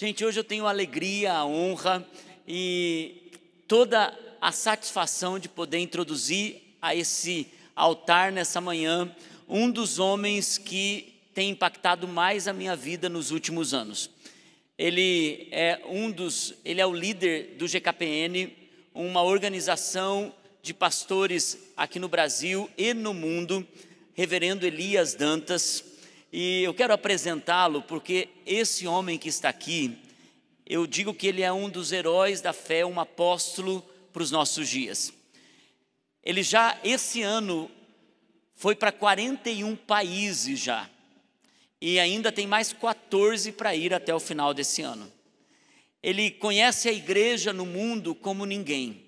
Gente, hoje eu tenho a alegria, a honra e toda a satisfação de poder introduzir a esse altar nessa manhã um dos homens que tem impactado mais a minha vida nos últimos anos. Ele é um dos, ele é o líder do GKPN, uma organização de pastores aqui no Brasil e no mundo, Reverendo Elias Dantas. E eu quero apresentá-lo porque esse homem que está aqui, eu digo que ele é um dos heróis da fé, um apóstolo para os nossos dias. Ele já esse ano foi para 41 países já. E ainda tem mais 14 para ir até o final desse ano. Ele conhece a igreja no mundo como ninguém.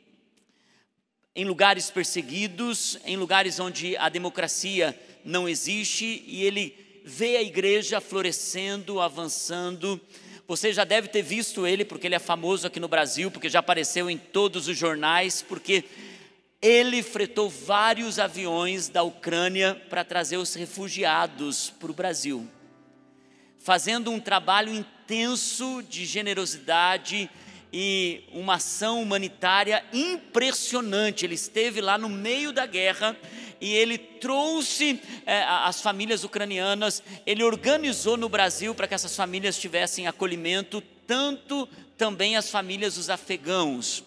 Em lugares perseguidos, em lugares onde a democracia não existe, e ele vê a igreja florescendo, avançando. Você já deve ter visto ele, porque ele é famoso aqui no Brasil, porque já apareceu em todos os jornais, porque ele fretou vários aviões da Ucrânia para trazer os refugiados para o Brasil, fazendo um trabalho intenso de generosidade e uma ação humanitária impressionante. Ele esteve lá no meio da guerra e ele trouxe é, as famílias ucranianas, ele organizou no Brasil para que essas famílias tivessem acolhimento, tanto também as famílias dos afegãos.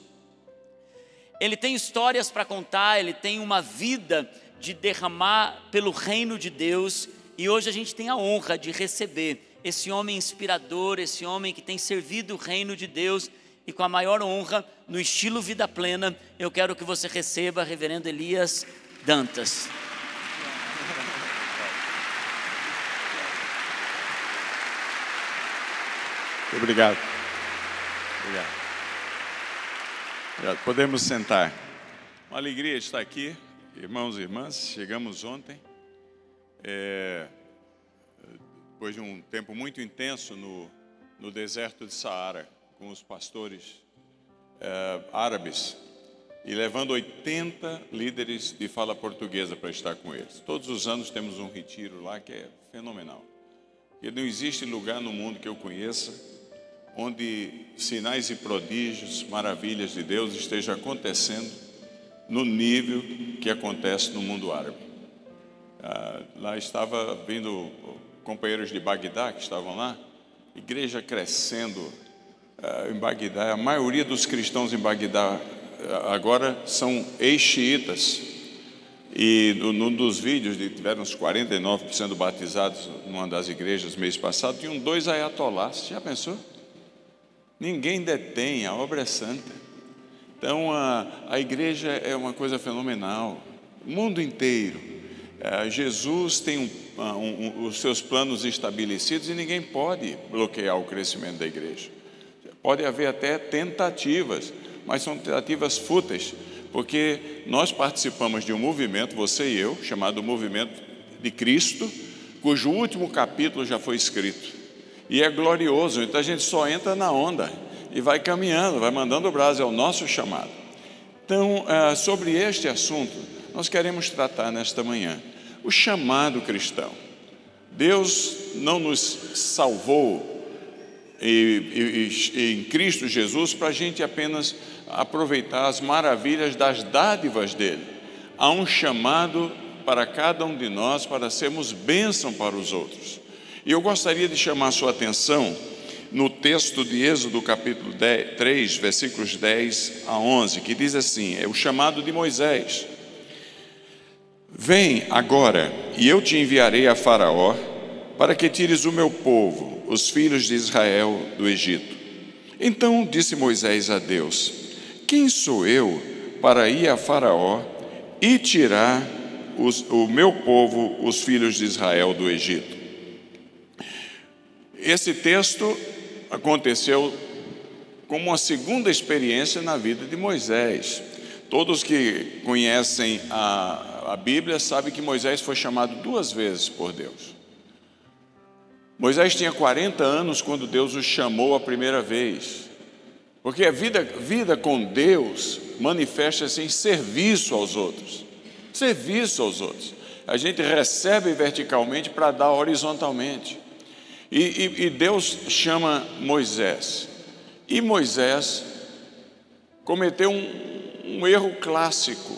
Ele tem histórias para contar, ele tem uma vida de derramar pelo reino de Deus, e hoje a gente tem a honra de receber esse homem inspirador, esse homem que tem servido o reino de Deus, e com a maior honra, no estilo vida plena, eu quero que você receba Reverendo Elias Dantas. Obrigado. Obrigado. Podemos sentar. Uma alegria estar aqui, irmãos e irmãs. Chegamos ontem, é, depois de um tempo muito intenso no, no deserto de Saara, com os pastores é, árabes e levando 80 líderes de fala portuguesa para estar com eles. Todos os anos temos um retiro lá que é fenomenal. E não existe lugar no mundo que eu conheça onde sinais e prodígios, maravilhas de Deus estejam acontecendo no nível que acontece no mundo árabe. Ah, lá estava vindo companheiros de Bagdá que estavam lá, igreja crescendo ah, em Bagdá. A maioria dos cristãos em Bagdá agora são ex-xiitas. E num dos vídeos, tiveram uns 49% batizados numa das igrejas mês passado, tinham dois ayatolás. Já pensou? Ninguém detém, a obra é santa. Então a, a igreja é uma coisa fenomenal. O mundo inteiro. É, Jesus tem um, um, um, os seus planos estabelecidos e ninguém pode bloquear o crescimento da igreja. Pode haver até tentativas, mas são tentativas fúteis, porque nós participamos de um movimento, você e eu, chamado Movimento de Cristo, cujo último capítulo já foi escrito e é glorioso. Então a gente só entra na onda e vai caminhando, vai mandando o braço, é o nosso chamado. Então, é, sobre este assunto, nós queremos tratar nesta manhã o chamado cristão. Deus não nos salvou em Cristo Jesus para a gente apenas aproveitar as maravilhas das dádivas dele. Há um chamado para cada um de nós para sermos bênção para os outros. E eu gostaria de chamar a sua atenção no texto de Êxodo, capítulo 10, 3, versículos 10 a 11, que diz assim: é o chamado de Moisés. Vem agora, e eu te enviarei a Faraó, para que tires o meu povo, os filhos de Israel, do Egito. Então disse Moisés a Deus: Quem sou eu para ir a Faraó e tirar os, o meu povo, os filhos de Israel, do Egito? Esse texto aconteceu como uma segunda experiência na vida de Moisés. Todos que conhecem a, a Bíblia sabem que Moisés foi chamado duas vezes por Deus. Moisés tinha 40 anos quando Deus o chamou a primeira vez. Porque a vida, vida com Deus manifesta-se em serviço aos outros. Serviço aos outros. A gente recebe verticalmente para dar horizontalmente. E, e, e Deus chama Moisés. E Moisés cometeu um, um erro clássico.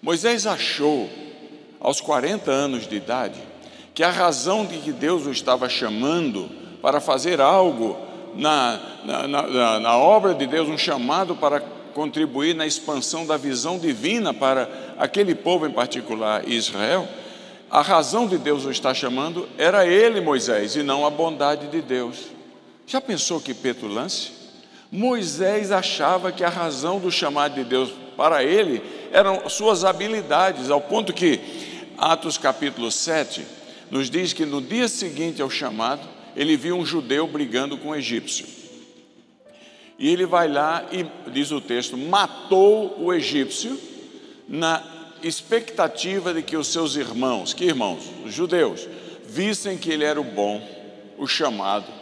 Moisés achou, aos 40 anos de idade, que a razão de que Deus o estava chamando para fazer algo na, na, na, na obra de Deus, um chamado para contribuir na expansão da visão divina para aquele povo em particular, Israel, a razão de Deus o estar chamando era ele, Moisés, e não a bondade de Deus. Já pensou que petulância? Moisés achava que a razão do chamado de Deus para ele eram suas habilidades, ao ponto que Atos capítulo 7 nos diz que no dia seguinte ao chamado, ele viu um judeu brigando com um egípcio. E ele vai lá e, diz o texto, matou o egípcio na expectativa de que os seus irmãos, que irmãos? Os judeus, vissem que ele era o bom, o chamado,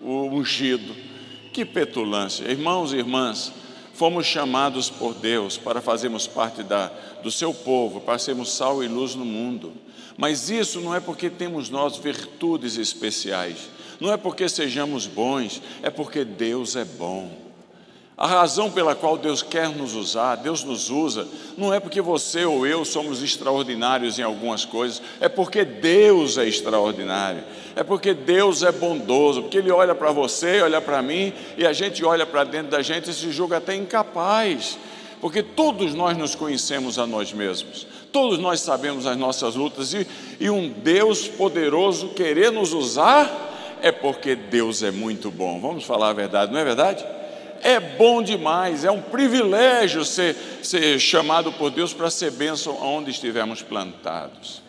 o ungido. Que petulância. Irmãos e irmãs, fomos chamados por Deus para fazermos parte da, do seu povo, para sermos sal e luz no mundo. Mas isso não é porque temos nós virtudes especiais, não é porque sejamos bons, é porque Deus é bom. A razão pela qual Deus quer nos usar, Deus nos usa, não é porque você ou eu somos extraordinários em algumas coisas, é porque Deus é extraordinário, é porque Deus é bondoso, porque Ele olha para você, olha para mim, e a gente olha para dentro da gente e se julga até incapaz, porque todos nós nos conhecemos a nós mesmos, todos nós sabemos as nossas lutas, e, e um Deus poderoso querer nos usar, é porque Deus é muito bom, vamos falar a verdade, não é verdade? é bom demais, é um privilégio ser, ser chamado por Deus para ser bênção onde estivermos plantados.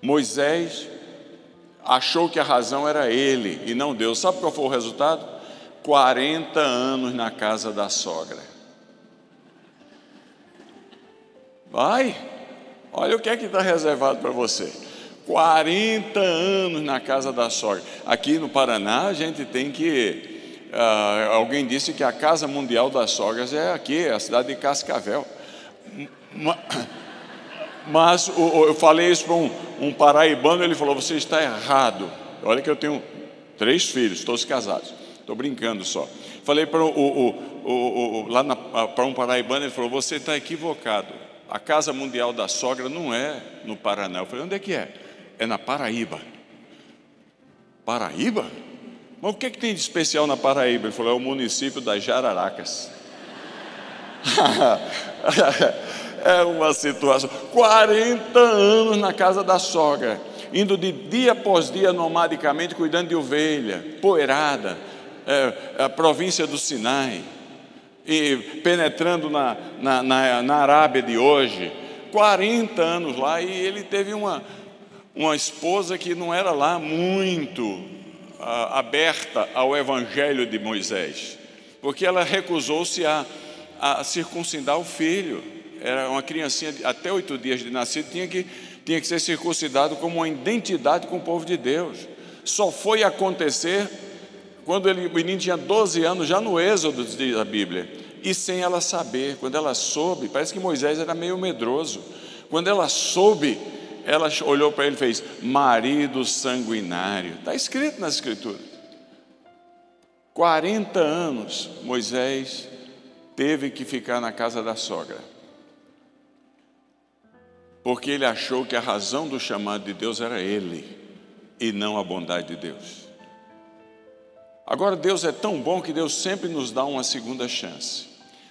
Moisés achou que a razão era ele e não Deus. Sabe qual foi o resultado? 40 anos na casa da sogra. Vai, olha o que é que está reservado para você. 40 anos na casa da sogra. Aqui no Paraná a gente tem que Uh, alguém disse que a Casa Mundial das Sogras é aqui, é a cidade de Cascavel. Mas o, eu falei isso para um, um paraibano, ele falou: Você está errado. Olha que eu tenho três filhos, todos casados. Estou brincando só. Falei para o, o, lá para um paraibano, ele falou: Você está equivocado. A Casa Mundial da Sogra não é no Paraná. Eu falei: Onde é que é? É na Paraíba. Paraíba? Mas o que, é que tem de especial na Paraíba? Ele falou: é o município das Jararacas. é uma situação. 40 anos na casa da sogra, indo de dia após dia nomadicamente, cuidando de ovelha, poeirada, é, a província do Sinai, e penetrando na, na, na, na Arábia de hoje. 40 anos lá, e ele teve uma, uma esposa que não era lá muito aberta ao Evangelho de Moisés, porque ela recusou-se a, a circuncidar o filho. Era uma criancinha até oito dias de nascido, tinha que, tinha que ser circuncidado como uma identidade com o povo de Deus. Só foi acontecer quando ele, o menino tinha 12 anos, já no Êxodo da Bíblia, e sem ela saber. Quando ela soube, parece que Moisés era meio medroso. Quando ela soube ela olhou para ele e fez: marido sanguinário. Está escrito nas Escrituras. 40 anos Moisés teve que ficar na casa da sogra. Porque ele achou que a razão do chamado de Deus era ele e não a bondade de Deus. Agora, Deus é tão bom que Deus sempre nos dá uma segunda chance.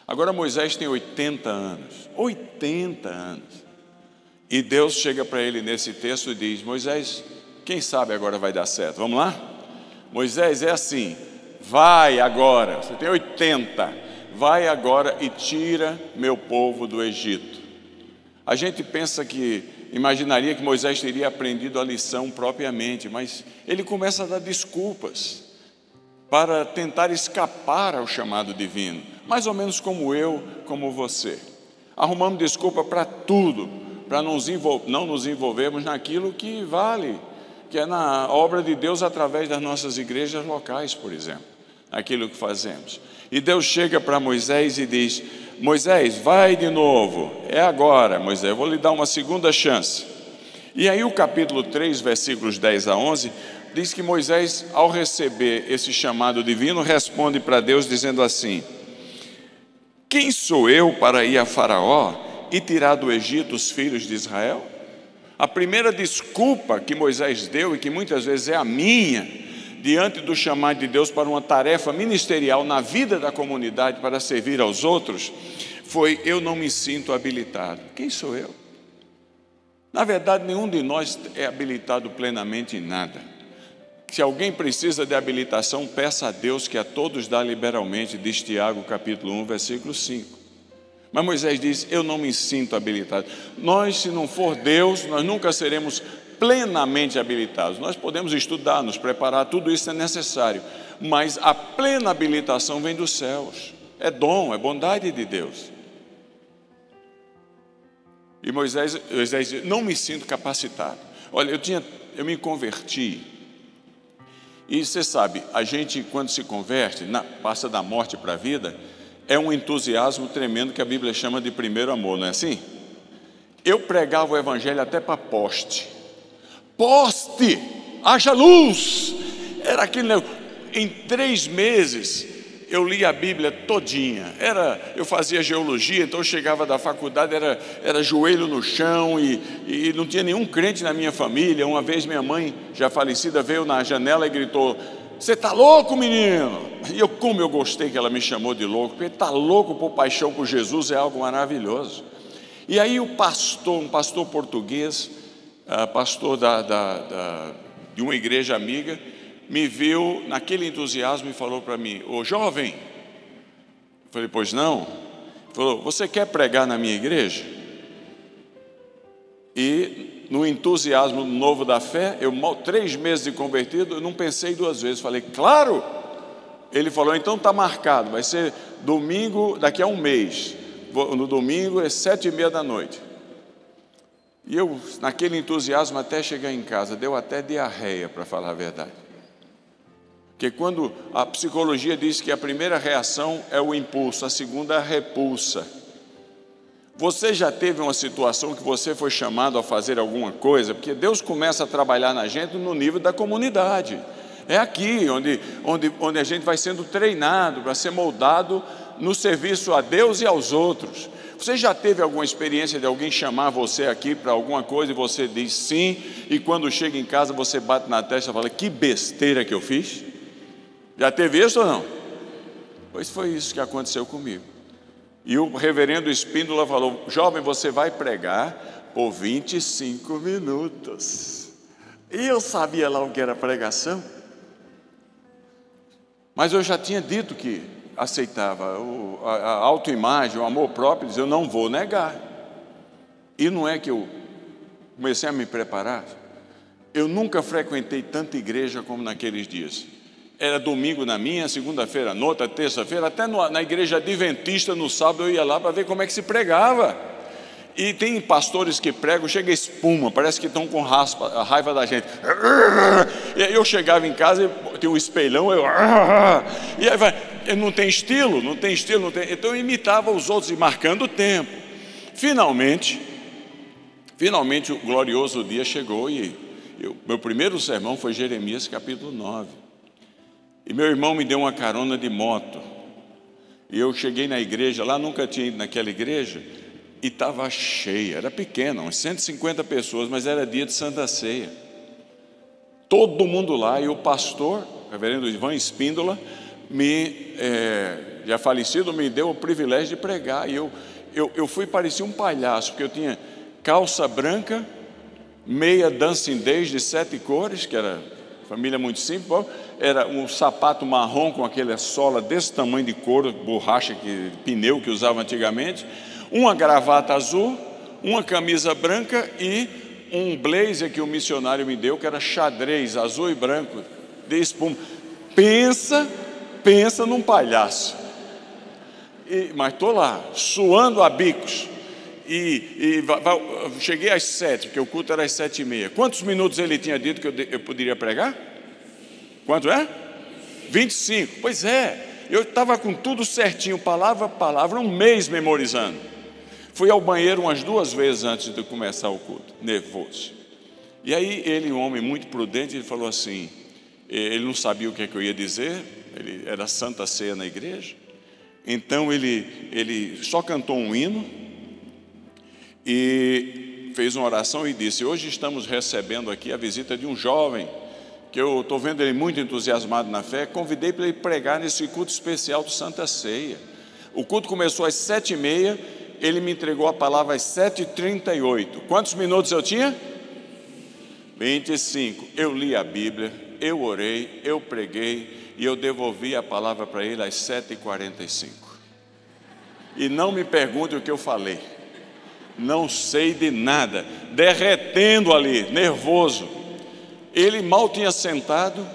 Agora, Moisés tem 80 anos. 80 anos. E Deus chega para ele nesse texto e diz: Moisés, quem sabe agora vai dar certo? Vamos lá? Moisés, é assim: vai agora, você tem 80, vai agora e tira meu povo do Egito. A gente pensa que, imaginaria que Moisés teria aprendido a lição propriamente, mas ele começa a dar desculpas para tentar escapar ao chamado divino, mais ou menos como eu, como você. Arrumamos desculpa para tudo, para não nos envolvermos naquilo que vale, que é na obra de Deus através das nossas igrejas locais, por exemplo, aquilo que fazemos. E Deus chega para Moisés e diz: Moisés, vai de novo, é agora, Moisés, vou lhe dar uma segunda chance. E aí, o capítulo 3, versículos 10 a 11, diz que Moisés, ao receber esse chamado divino, responde para Deus dizendo assim: Quem sou eu para ir a Faraó e tirar do Egito os filhos de Israel? A primeira desculpa que Moisés deu, e que muitas vezes é a minha, diante do chamado de Deus para uma tarefa ministerial na vida da comunidade para servir aos outros, foi: Eu não me sinto habilitado. Quem sou eu? Na verdade, nenhum de nós é habilitado plenamente em nada. Se alguém precisa de habilitação, peça a Deus que a todos dá liberalmente, diz Tiago capítulo 1, versículo 5. Mas Moisés diz: Eu não me sinto habilitado. Nós, se não for Deus, nós nunca seremos plenamente habilitados. Nós podemos estudar, nos preparar, tudo isso é necessário. Mas a plena habilitação vem dos céus. É dom, é bondade de Deus. E Moisés, Moisés diz: Não me sinto capacitado. Olha, eu, tinha, eu me converti. E você sabe, a gente, quando se converte, na, passa da morte para a vida é um entusiasmo tremendo que a Bíblia chama de primeiro amor, não é assim? Eu pregava o Evangelho até para poste. Poste! Haja luz! Era aquele. Em três meses eu li a Bíblia todinha. Era, eu fazia geologia, então eu chegava da faculdade, era, era joelho no chão e, e não tinha nenhum crente na minha família. Uma vez minha mãe, já falecida, veio na janela e gritou: você está louco, menino? E eu, como eu gostei que ela me chamou de louco, porque está louco por paixão por Jesus é algo maravilhoso. E aí o pastor, um pastor português, uh, pastor da, da, da, de uma igreja amiga, me viu naquele entusiasmo e falou para mim: Ô jovem, eu falei, pois não? Ele falou, você quer pregar na minha igreja? E no entusiasmo novo da fé, eu três meses de convertido, eu não pensei duas vezes, falei, claro. Ele falou, então está marcado, vai ser domingo, daqui a um mês. No domingo é sete e meia da noite. E eu, naquele entusiasmo, até chegar em casa, deu até diarreia, para falar a verdade. Porque quando a psicologia diz que a primeira reação é o impulso, a segunda é a repulsa. Você já teve uma situação que você foi chamado a fazer alguma coisa? Porque Deus começa a trabalhar na gente no nível da comunidade. É aqui onde, onde, onde a gente vai sendo treinado para ser moldado no serviço a Deus e aos outros. Você já teve alguma experiência de alguém chamar você aqui para alguma coisa e você diz sim, e quando chega em casa você bate na testa e fala: Que besteira que eu fiz? Já teve isso ou não? Pois foi isso que aconteceu comigo. E o reverendo Espíndola falou: Jovem, você vai pregar por 25 minutos. E eu sabia lá o que era pregação. Mas eu já tinha dito que aceitava o, a, a autoimagem, o amor próprio, eu não vou negar. E não é que eu comecei a me preparar. Eu nunca frequentei tanta igreja como naqueles dias. Era domingo na minha, segunda-feira na outra, terça-feira, até na igreja adventista no sábado eu ia lá para ver como é que se pregava. E tem pastores que pregam, chega espuma, parece que estão com raspa, raiva da gente. E aí eu chegava em casa, tem um espelhão, eu. E aí vai, não tem estilo, não tem estilo, não tem. Então eu imitava os outros e marcando o tempo. Finalmente, finalmente o glorioso dia chegou e eu, meu primeiro sermão foi Jeremias capítulo 9. E meu irmão me deu uma carona de moto. E eu cheguei na igreja, lá nunca tinha ido naquela igreja, e estava cheia, era pequena, uns 150 pessoas, mas era dia de Santa Ceia. Todo mundo lá, e o pastor, o reverendo Ivan Espíndola, me, é, já falecido, me deu o privilégio de pregar. E eu, eu, eu fui parecer um palhaço, porque eu tinha calça branca, meia dancing days de sete cores, que era família muito simples, era um sapato marrom com aquela sola desse tamanho de couro, borracha, que, pneu que usava antigamente, uma gravata azul, uma camisa branca e um blazer que o missionário me deu, que era xadrez, azul e branco, de espuma. Pensa, pensa num palhaço. E, mas estou lá, suando a bicos. E, e cheguei às sete, porque o culto era às sete e meia. Quantos minutos ele tinha dito que eu, eu poderia pregar? Quanto é? 25. Pois é, eu estava com tudo certinho, palavra a palavra, um mês memorizando. Fui ao banheiro umas duas vezes antes de começar o culto, nervoso. E aí ele, um homem muito prudente, ele falou assim: Ele não sabia o que, é que eu ia dizer, ele era Santa Ceia na igreja. Então ele, ele só cantou um hino e fez uma oração e disse: Hoje estamos recebendo aqui a visita de um jovem que eu estou vendo ele muito entusiasmado na fé. Convidei para ele pregar nesse culto especial do Santa Ceia. O culto começou às sete e meia, ele me entregou a palavra às sete e trinta e oito. Quantos minutos eu tinha? 25. Eu li a Bíblia, eu orei, eu preguei e eu devolvi a palavra para ele às 7h45. E não me pergunte o que eu falei. Não sei de nada, derretendo ali, nervoso. Ele mal tinha sentado,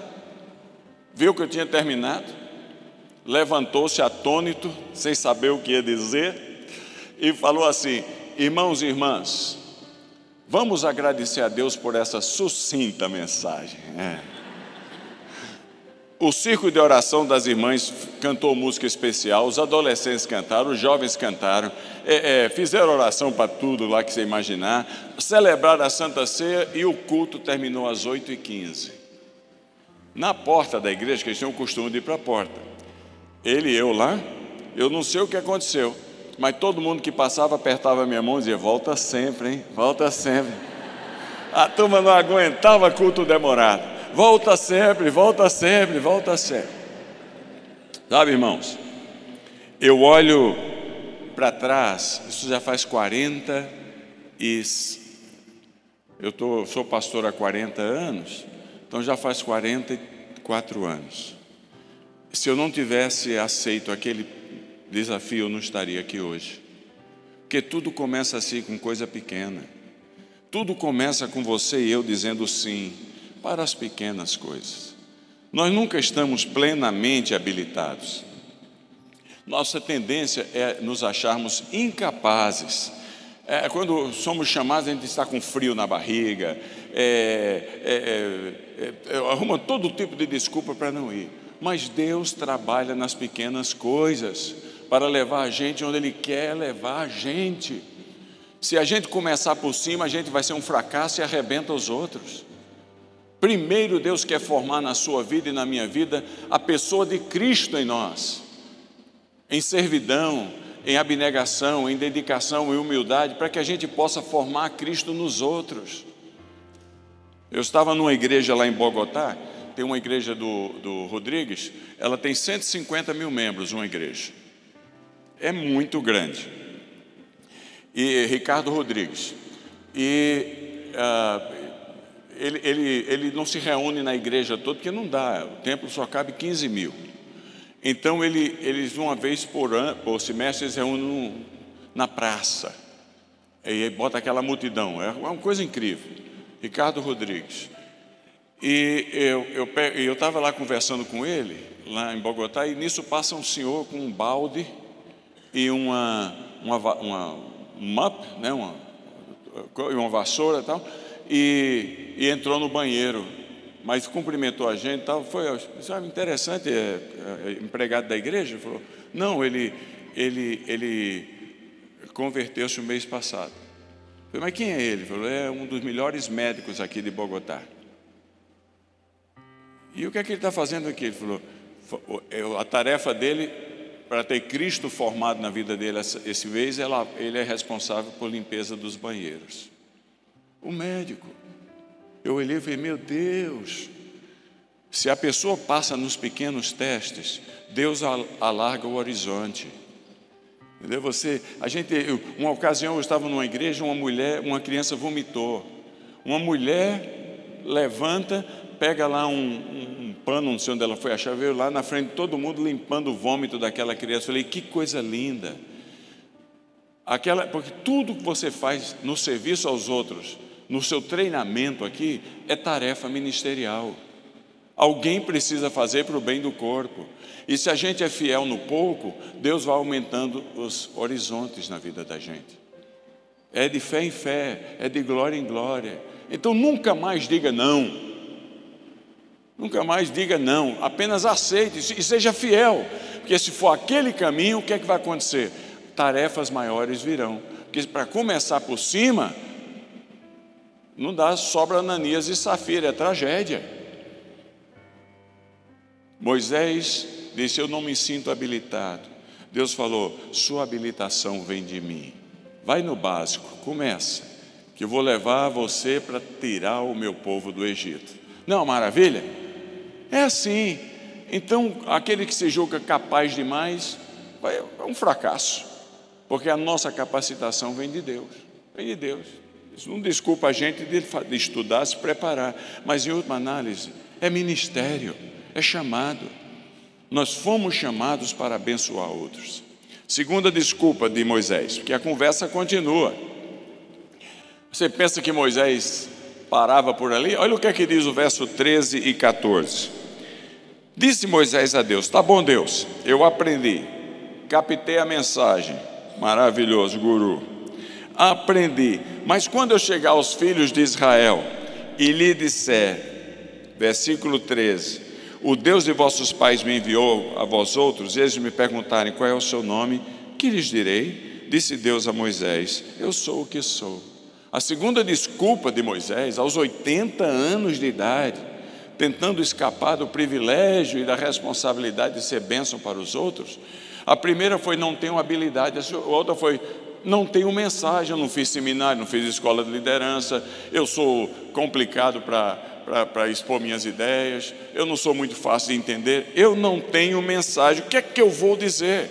viu que eu tinha terminado, levantou-se atônito, sem saber o que ia dizer, e falou assim: Irmãos e irmãs, Vamos agradecer a Deus por essa sucinta mensagem. É. O círculo de oração das irmãs cantou música especial, os adolescentes cantaram, os jovens cantaram, é, é, fizeram oração para tudo lá que você imaginar, celebraram a Santa Ceia e o culto terminou às 8h15. Na porta da igreja, que eles tinham o costume de ir para a porta, ele e eu lá, eu não sei o que aconteceu, mas todo mundo que passava apertava minha mão e dizia: Volta sempre, hein? Volta sempre. A turma não aguentava culto demorado. Volta sempre, volta sempre, volta sempre. Sabe, irmãos, eu olho para trás, isso já faz 40 e. Eu tô, sou pastor há 40 anos, então já faz 44 anos. Se eu não tivesse aceito aquele desafio, eu não estaria aqui hoje. Porque tudo começa assim com coisa pequena. Tudo começa com você e eu dizendo sim para as pequenas coisas. Nós nunca estamos plenamente habilitados. Nossa tendência é nos acharmos incapazes. É, quando somos chamados, a gente está com frio na barriga, é, é, é, é arruma todo tipo de desculpa para não ir. Mas Deus trabalha nas pequenas coisas para levar a gente onde Ele quer levar a gente. Se a gente começar por cima, a gente vai ser um fracasso e arrebenta os outros. Primeiro, Deus quer formar na sua vida e na minha vida a pessoa de Cristo em nós, em servidão, em abnegação, em dedicação e humildade, para que a gente possa formar Cristo nos outros. Eu estava numa igreja lá em Bogotá, tem uma igreja do, do Rodrigues, ela tem 150 mil membros, uma igreja é muito grande. E Ricardo Rodrigues. E uh, ele, ele, ele não se reúne na igreja toda, porque não dá, o templo só cabe 15 mil. Então ele, eles, uma vez por, por semestre, eles reúnem na praça. E bota aquela multidão. É uma coisa incrível. Ricardo Rodrigues. E eu estava lá conversando com ele, lá em Bogotá, e nisso passa um senhor com um balde e uma, uma, uma um mop, né, uma, uma vassoura e tal, e, e entrou no banheiro, mas cumprimentou a gente tal, foi sabe, interessante, é, é, empregado da igreja, falou, não, ele, ele, ele converteu-se o mês passado. falei, mas quem é ele? Ele falou, é um dos melhores médicos aqui de Bogotá. E o que é que ele está fazendo aqui? Ele falou, é, a tarefa dele para ter Cristo formado na vida dele esse mês, ele é responsável por limpeza dos banheiros. O médico. Eu olhei e falei, meu Deus, se a pessoa passa nos pequenos testes, Deus alarga o horizonte. Entendeu? Você, a gente, uma ocasião eu estava numa igreja, uma mulher, uma criança vomitou. Uma mulher levanta, pega lá um, um, um, pano, não sei onde ela foi achar, veio lá na frente de todo mundo limpando o vômito daquela criança. falei, que coisa linda. Aquela, porque tudo que você faz no serviço aos outros, no seu treinamento aqui, é tarefa ministerial. Alguém precisa fazer para o bem do corpo. E se a gente é fiel no pouco, Deus vai aumentando os horizontes na vida da gente. É de fé em fé, é de glória em glória. Então nunca mais diga não. Nunca mais diga não, apenas aceite e seja fiel, porque se for aquele caminho, o que é que vai acontecer? Tarefas maiores virão, porque para começar por cima, não dá sobra Ananias e Safira, é tragédia. Moisés disse: Eu não me sinto habilitado. Deus falou: Sua habilitação vem de mim. Vai no básico, começa, que eu vou levar você para tirar o meu povo do Egito. Não, maravilha? É assim. Então, aquele que se julga capaz demais, é um fracasso, porque a nossa capacitação vem de Deus. Vem de Deus. Isso não desculpa a gente de, estudar, se preparar, mas em última análise, é ministério, é chamado. Nós fomos chamados para abençoar outros. Segunda desculpa de Moisés, porque a conversa continua. Você pensa que Moisés parava por ali? Olha o que é que diz o verso 13 e 14. Disse Moisés a Deus: Tá bom, Deus, eu aprendi, captei a mensagem. Maravilhoso, guru. Aprendi, mas quando eu chegar aos filhos de Israel e lhe disser, versículo 13: O Deus de vossos pais me enviou a vós outros, e eles me perguntarem qual é o seu nome, que lhes direi? Disse Deus a Moisés: Eu sou o que sou. A segunda desculpa de Moisés, aos 80 anos de idade, tentando escapar do privilégio e da responsabilidade de ser bênção para os outros. A primeira foi não tenho habilidade, a outra foi não tenho mensagem, eu não fiz seminário, não fiz escola de liderança, eu sou complicado para expor minhas ideias, eu não sou muito fácil de entender, eu não tenho mensagem, o que é que eu vou dizer?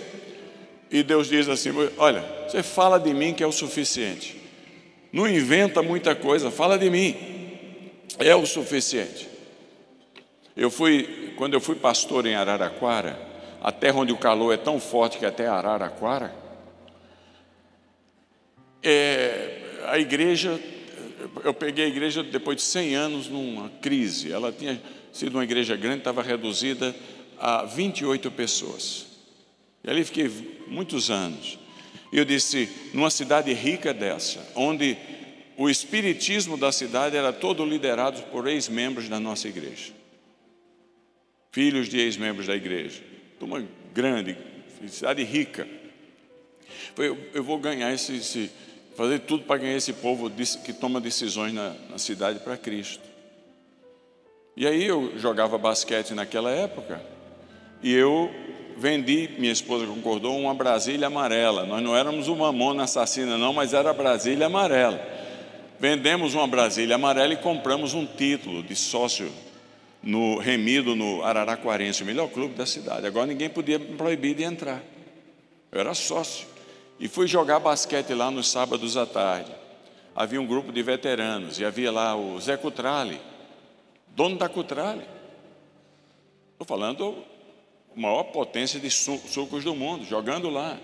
E Deus diz assim: olha, você fala de mim que é o suficiente, não inventa muita coisa, fala de mim, é o suficiente. Eu fui, quando eu fui pastor em Araraquara, a terra onde o calor é tão forte que até Araraquara, é, a igreja, eu peguei a igreja depois de 100 anos numa crise. Ela tinha sido uma igreja grande, estava reduzida a 28 pessoas. E ali fiquei muitos anos. E eu disse, numa cidade rica dessa, onde o espiritismo da cidade era todo liderado por ex-membros da nossa igreja filhos de ex-membros da igreja. Uma grande, cidade rica. Eu, eu vou ganhar esse, esse, fazer tudo para ganhar esse povo que toma decisões na, na cidade para Cristo. E aí eu jogava basquete naquela época e eu vendi, minha esposa concordou, uma Brasília amarela. Nós não éramos uma mamona assassina, não, mas era Brasília amarela. Vendemos uma Brasília amarela e compramos um título de sócio no Remido, no Araraquarense, o melhor clube da cidade. Agora ninguém podia me proibir de entrar. Eu era sócio. E fui jogar basquete lá nos sábados à tarde. Havia um grupo de veteranos e havia lá o Zé Cutrale, dono da Cutrale. Estou falando a maior potência de sucos do mundo, jogando lá.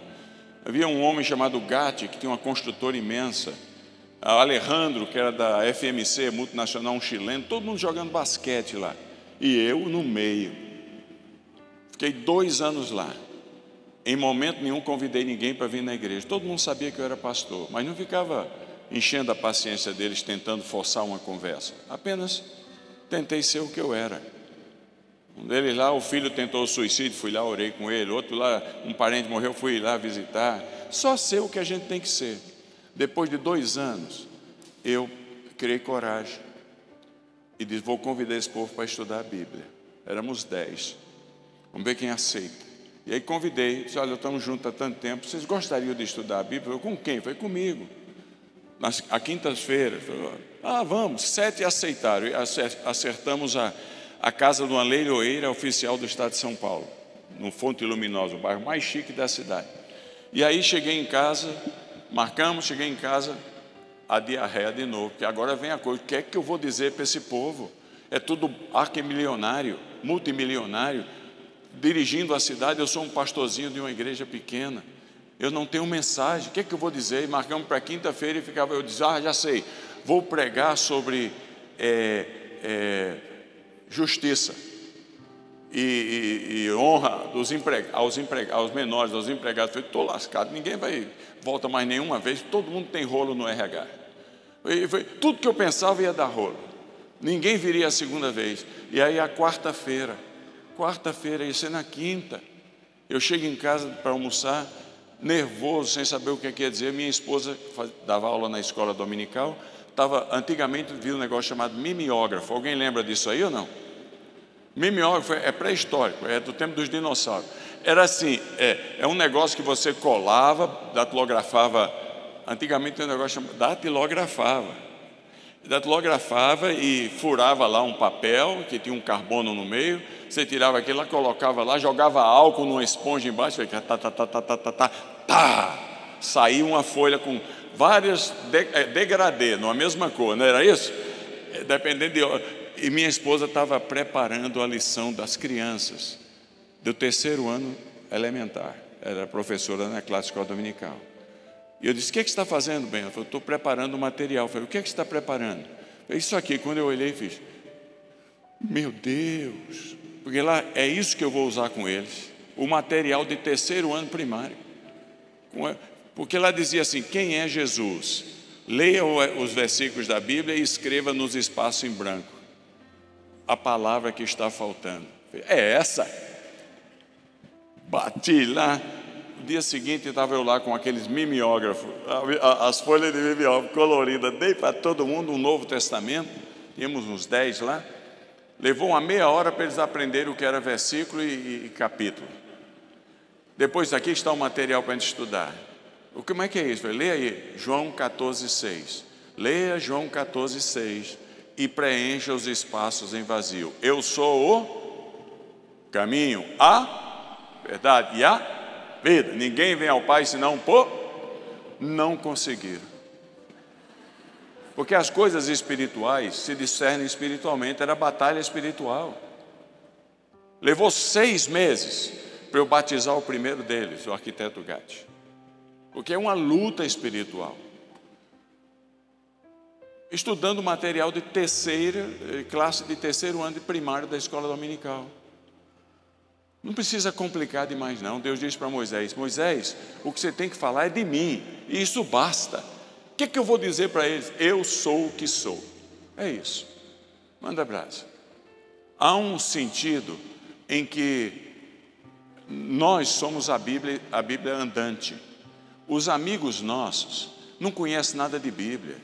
Havia um homem chamado Gatti, que tinha uma construtora imensa. Alejandro, que era da FMC, multinacional, um chileno, todo mundo jogando basquete lá e eu no meio. Fiquei dois anos lá. Em momento nenhum convidei ninguém para vir na igreja. Todo mundo sabia que eu era pastor, mas não ficava enchendo a paciência deles, tentando forçar uma conversa. Apenas tentei ser o que eu era. Um deles lá, o filho tentou o suicídio, fui lá, orei com ele. Outro lá, um parente morreu, fui lá visitar. Só ser o que a gente tem que ser. Depois de dois anos, eu criei coragem e disse: Vou convidar esse povo para estudar a Bíblia. Éramos dez. Vamos ver quem aceita. E aí convidei, disse: Olha, estamos juntos há tanto tempo, vocês gostariam de estudar a Bíblia? Eu, com quem? Foi comigo. Nas, a quintas-feiras. Ah, vamos. Sete aceitaram. Acertamos a, a casa de uma leiloeira oficial do estado de São Paulo, no Fonte Luminosa, o bairro mais chique da cidade. E aí cheguei em casa, marcamos, cheguei em casa, a diarreia de novo, porque agora vem a coisa, o que é que eu vou dizer para esse povo? É tudo arquimilionário, multimilionário, dirigindo a cidade, eu sou um pastorzinho de uma igreja pequena, eu não tenho mensagem, o que é que eu vou dizer? E marcamos para quinta-feira e ficava, eu dizia, ah, já sei, vou pregar sobre é, é, justiça e, e, e, honra dos empregos, aos, empregados, aos menores, aos empregados. Eu estou lascado, ninguém vai, volta mais nenhuma vez, todo mundo tem rolo no RH. Foi, foi, tudo que eu pensava ia dar rolo. Ninguém viria a segunda vez. E aí a quarta-feira, quarta-feira, ia ser na quinta. Eu chego em casa para almoçar, nervoso, sem saber o que, é que ia dizer. Minha esposa dava aula na escola dominical. Tava, antigamente viu um negócio chamado mimeógrafo. Alguém lembra disso aí ou não? Mimeógrafo é pré-histórico, é do tempo dos dinossauros. Era assim, é, é um negócio que você colava, datilografava. Antigamente um negócio chamado datilografava. Datilografava e furava lá um papel que tinha um carbono no meio. Você tirava aquilo lá, colocava lá, jogava álcool numa esponja embaixo, ficava tá, tá, tá, tá, tá, tá, tá, tá. Saía uma folha com várias de, é, degradê, numa mesma cor, não era isso? É, dependendo de. E minha esposa estava preparando a lição das crianças do terceiro ano elementar. Era professora na classe dominical. E eu disse: O que, é que você está fazendo, bem? Ela falou: Estou preparando o material. Eu falei: O que, é que você está preparando? Eu falei, Isso aqui. Quando eu olhei, fiz: Meu Deus, porque lá é isso que eu vou usar com eles. O material de terceiro ano primário. Porque lá dizia assim: Quem é Jesus? Leia os versículos da Bíblia e escreva nos espaços em branco a palavra que está faltando. É essa. Bati lá. Dia seguinte estava eu lá com aqueles mimeógrafos, as folhas de mimeógrafo coloridas, dei para todo mundo um Novo Testamento, tínhamos uns dez lá. Levou uma meia hora para eles aprenderem o que era versículo e, e capítulo. Depois aqui está o material para a gente estudar. O como é que é isso? Leia aí, João 14, 6. Leia João 14, 6 e preencha os espaços em vazio. Eu sou o caminho, a verdade e a vida. Ninguém vem ao Pai senão por não conseguir. Porque as coisas espirituais se discernem espiritualmente, era batalha espiritual. Levou seis meses para eu batizar o primeiro deles, o arquiteto Gatti. Porque é uma luta espiritual estudando material de terceira, eh, classe de terceiro ano de primário da escola dominical. Não precisa complicar demais, não. Deus disse para Moisés: Moisés, o que você tem que falar é de mim, e isso basta. O que, é que eu vou dizer para eles? Eu sou o que sou. É isso. Manda abraço. Há um sentido em que nós somos a Bíblia, a Bíblia andante. Os amigos nossos não conhecem nada de Bíblia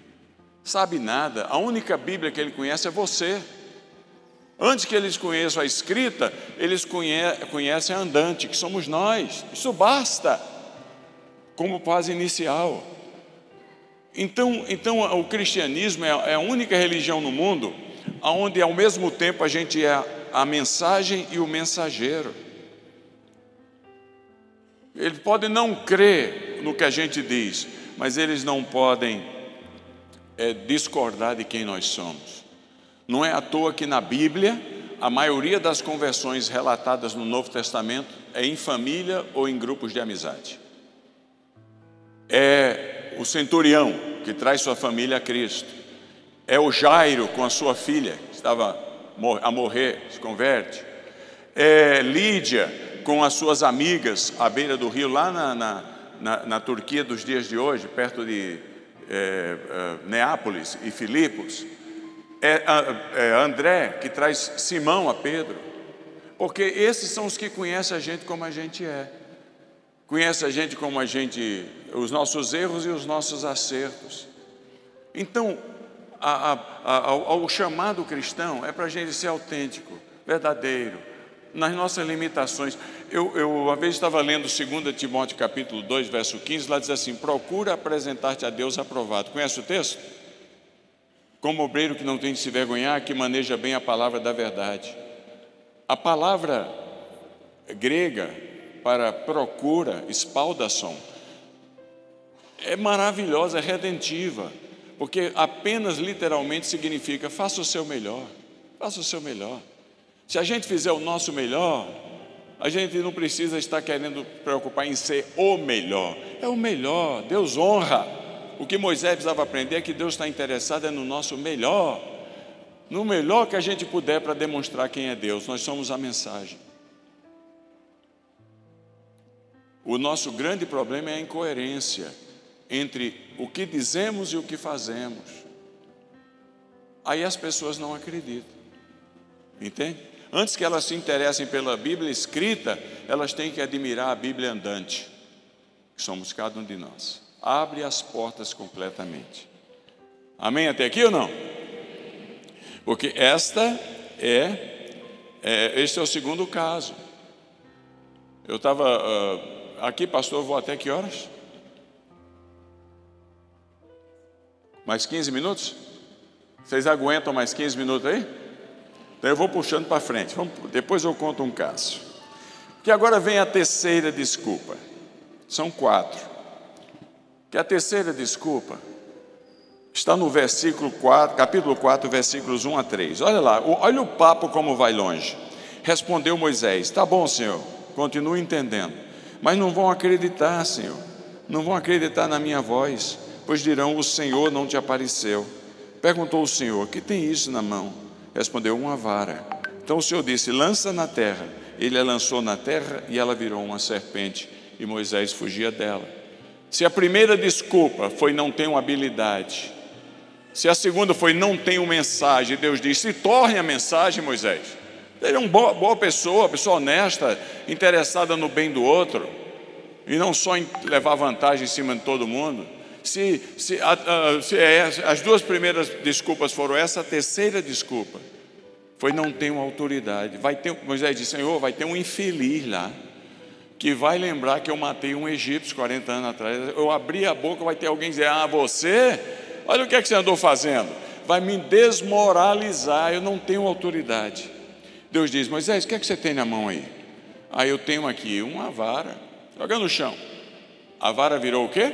sabe nada. A única Bíblia que ele conhece é você. Antes que eles conheçam a escrita, eles conhecem a andante, que somos nós. Isso basta como fase inicial. Então, então o cristianismo é, é a única religião no mundo onde ao mesmo tempo a gente é a mensagem e o mensageiro. Ele pode não crer no que a gente diz, mas eles não podem é discordar de quem nós somos. Não é à toa que na Bíblia, a maioria das conversões relatadas no Novo Testamento é em família ou em grupos de amizade. É o centurião que traz sua família a Cristo. É o Jairo com a sua filha, que estava a morrer, se converte. É Lídia com as suas amigas à beira do rio, lá na, na, na, na Turquia dos dias de hoje, perto de é, é, Neápolis e Filipos, é, é André que traz Simão a Pedro, porque esses são os que conhecem a gente como a gente é, conhece a gente como a gente, os nossos erros e os nossos acertos. Então, a, a, a, o chamado cristão é para a gente ser autêntico, verdadeiro, nas nossas limitações. Eu, eu uma vez estava lendo 2 Timóteo capítulo 2, verso 15, lá diz assim: procura apresentar-te a Deus aprovado. Conhece o texto? Como obreiro que não tem de se vergonhar, que maneja bem a palavra da verdade. A palavra grega para procura, espaldação, é maravilhosa, é redentiva, porque apenas literalmente significa faça o seu melhor, faça o seu melhor. Se a gente fizer o nosso melhor, a gente não precisa estar querendo preocupar em ser o melhor. É o melhor, Deus honra. O que Moisés precisava aprender é que Deus está interessado é no nosso melhor, no melhor que a gente puder para demonstrar quem é Deus. Nós somos a mensagem. O nosso grande problema é a incoerência entre o que dizemos e o que fazemos. Aí as pessoas não acreditam. Entende? Antes que elas se interessem pela Bíblia escrita, elas têm que admirar a Bíblia andante, que somos cada um de nós. Abre as portas completamente. Amém até aqui ou não? Porque esta é É, este é o segundo caso. Eu estava uh, aqui, pastor, vou até que horas? Mais 15 minutos? Vocês aguentam mais 15 minutos aí? Então eu vou puxando para frente. Vamos, depois eu conto um caso. Que agora vem a terceira desculpa. São quatro. Que a terceira desculpa está no versículo 4, capítulo 4, versículos 1 a 3. Olha lá, olha o papo como vai longe. Respondeu Moisés: Tá bom, Senhor, continuo entendendo, mas não vão acreditar, Senhor, não vão acreditar na minha voz, pois dirão: O Senhor não te apareceu. Perguntou o Senhor: Que tem isso na mão? Respondeu: Uma vara. Então o Senhor disse: Lança na terra. Ele a lançou na terra e ela virou uma serpente, e Moisés fugia dela. Se a primeira desculpa foi não tenho habilidade, se a segunda foi não tenho mensagem, Deus diz: se torne a mensagem, Moisés. Ele é uma boa, boa pessoa, pessoa honesta, interessada no bem do outro, e não só em levar vantagem em cima de todo mundo. Se, se, a, a, se é, as duas primeiras desculpas foram essa, a terceira desculpa foi não tenho autoridade. Vai ter, Moisés disse, Senhor, vai ter um infeliz lá, que vai lembrar que eu matei um egípcio 40 anos atrás. Eu abri a boca, vai ter alguém dizer, ah, você, olha o que, é que você andou fazendo. Vai me desmoralizar, eu não tenho autoridade. Deus diz: Moisés, o que é que você tem na mão aí? Aí eu tenho aqui uma vara, joga no chão. A vara virou o quê?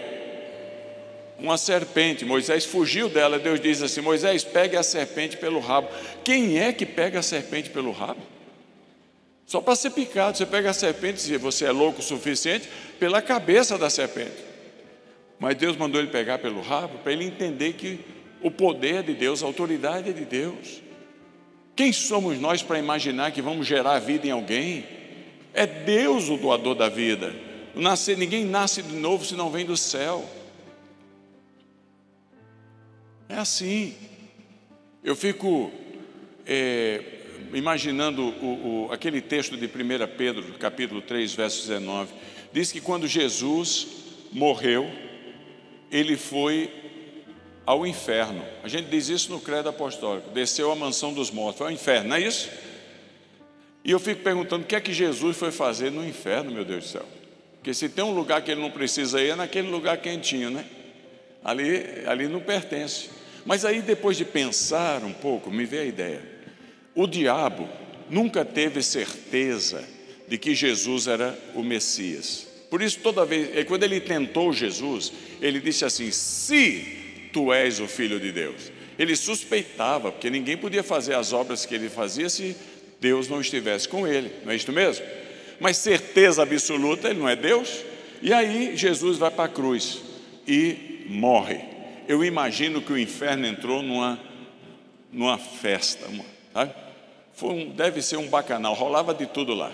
Uma serpente. Moisés fugiu dela. Deus diz assim: Moisés, pegue a serpente pelo rabo. Quem é que pega a serpente pelo rabo? Só para ser picado, você pega a serpente, se você é louco o suficiente, pela cabeça da serpente. Mas Deus mandou ele pegar pelo rabo para ele entender que o poder é de Deus, a autoridade é de Deus. Quem somos nós para imaginar que vamos gerar vida em alguém? É Deus o doador da vida. Nascer, ninguém nasce de novo se não vem do céu. É assim. Eu fico é, imaginando o, o, aquele texto de 1 Pedro, capítulo 3, verso 19. Diz que quando Jesus morreu, ele foi ao inferno. A gente diz isso no credo apostólico. Desceu à mansão dos mortos. Foi ao inferno, não é isso? E eu fico perguntando o que é que Jesus foi fazer no inferno, meu Deus do céu. Porque se tem um lugar que ele não precisa ir, é naquele lugar quentinho, né? Ali, ali não pertence. Mas aí, depois de pensar um pouco, me veio a ideia. O diabo nunca teve certeza de que Jesus era o Messias. Por isso, toda vez, quando ele tentou Jesus, ele disse assim: se tu és o filho de Deus. Ele suspeitava, porque ninguém podia fazer as obras que ele fazia se Deus não estivesse com ele, não é isto mesmo? Mas certeza absoluta, ele não é Deus. E aí Jesus vai para a cruz e morre. Eu imagino que o inferno entrou numa, numa festa, sabe? Foi um, deve ser um bacanal, rolava de tudo lá.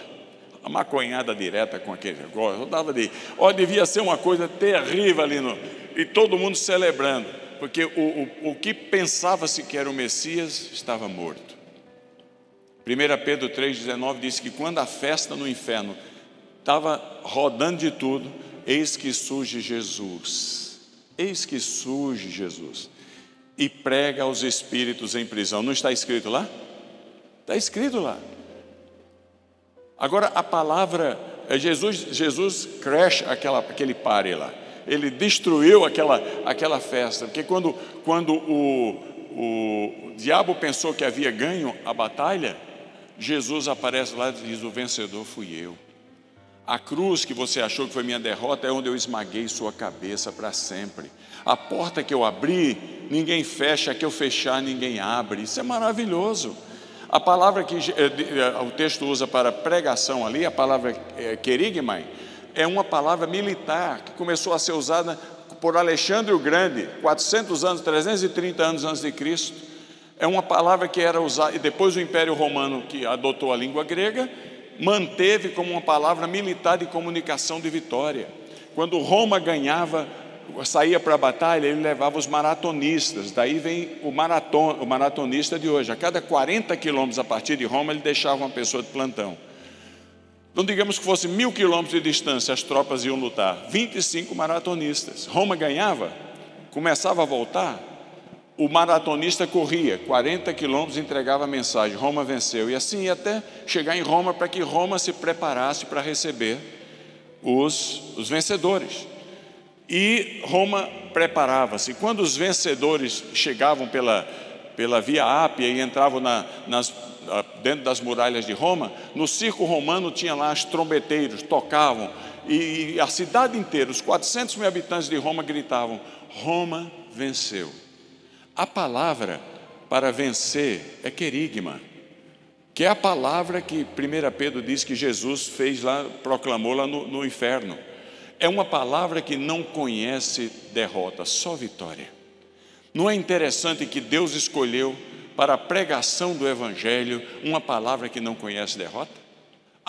A maconhada direta com aquele negócio, rodava de. Ó, devia ser uma coisa terrível ali no. E todo mundo celebrando porque o, o, o que pensava-se que era o Messias estava morto. 1 Pedro 3,19 diz que quando a festa no inferno estava rodando de tudo, eis que surge Jesus. Eis que surge Jesus e prega aos espíritos em prisão. Não está escrito lá? Está escrito lá. Agora a palavra, é Jesus, Jesus cresce aquela, aquele pare lá ele destruiu aquela, aquela festa, porque quando, quando o, o diabo pensou que havia ganho a batalha, Jesus aparece lá e diz: O vencedor fui eu. A cruz que você achou que foi minha derrota é onde eu esmaguei sua cabeça para sempre. A porta que eu abri, ninguém fecha, a que eu fechar, ninguém abre. Isso é maravilhoso. A palavra que eh, eh, o texto usa para pregação ali, a palavra é, querigmai, é uma palavra militar que começou a ser usada por Alexandre o Grande, 400 anos, 330 anos antes de Cristo. É uma palavra que era usada, e depois o Império Romano, que adotou a língua grega, manteve como uma palavra militar de comunicação de vitória. Quando Roma ganhava, saía para a batalha, ele levava os maratonistas, daí vem o, maraton, o maratonista de hoje. A cada 40 quilômetros a partir de Roma, ele deixava uma pessoa de plantão. Então, digamos que fosse mil quilômetros de distância, as tropas iam lutar. 25 maratonistas. Roma ganhava, começava a voltar. o maratonista corria 40 quilômetros e entregava a mensagem: Roma venceu. E assim ia até chegar em Roma para que Roma se preparasse para receber os, os vencedores. E Roma preparava-se. Quando os vencedores chegavam pela, pela Via Ápia e entravam na, nas, dentro das muralhas de Roma, no circo romano tinha lá os trombeteiros, tocavam, e, e a cidade inteira, os 400 mil habitantes de Roma gritavam: Roma venceu. A palavra para vencer é querigma, que é a palavra que 1 Pedro diz que Jesus fez lá, proclamou lá no, no inferno. É uma palavra que não conhece derrota, só vitória. Não é interessante que Deus escolheu para a pregação do Evangelho uma palavra que não conhece derrota?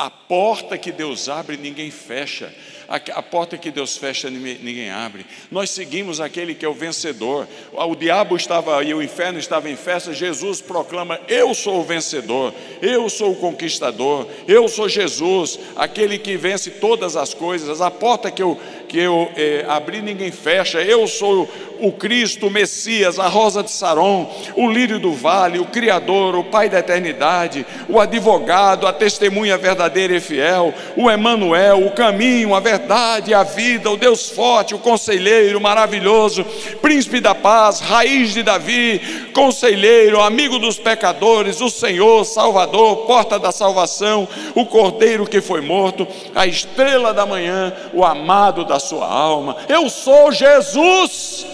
A porta que Deus abre, ninguém fecha. A, porta que Deus fecha, ninguém abre. Nós seguimos aquele que é o vencedor. O diabo estava aí, o inferno estava em festa. Jesus proclama: Eu sou o vencedor, eu sou o conquistador, eu sou Jesus, aquele que vence todas as coisas. A porta que eu, que eu é, abri, ninguém fecha. Eu sou o Cristo, o Messias, a rosa de Saron, o lírio do vale, o Criador, o Pai da eternidade, o advogado, a testemunha verdadeira e fiel, o Emanuel, o caminho, a verdade, a vida, o Deus forte, o conselheiro maravilhoso, príncipe da paz, raiz de Davi, conselheiro, amigo dos pecadores, o Senhor, Salvador, porta da salvação, o Cordeiro que foi morto, a estrela da manhã, o amado da sua alma. Eu sou Jesus.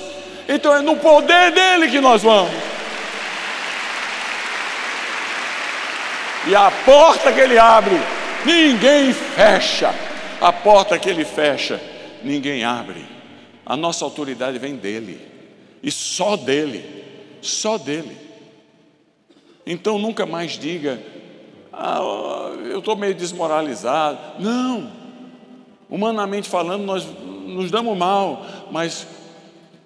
Então é no poder dele que nós vamos. E a porta que ele abre, ninguém fecha. A porta que ele fecha, ninguém abre. A nossa autoridade vem dele. E só dele. Só dele. Então nunca mais diga, ah, eu estou meio desmoralizado. Não. Humanamente falando, nós nos damos mal, mas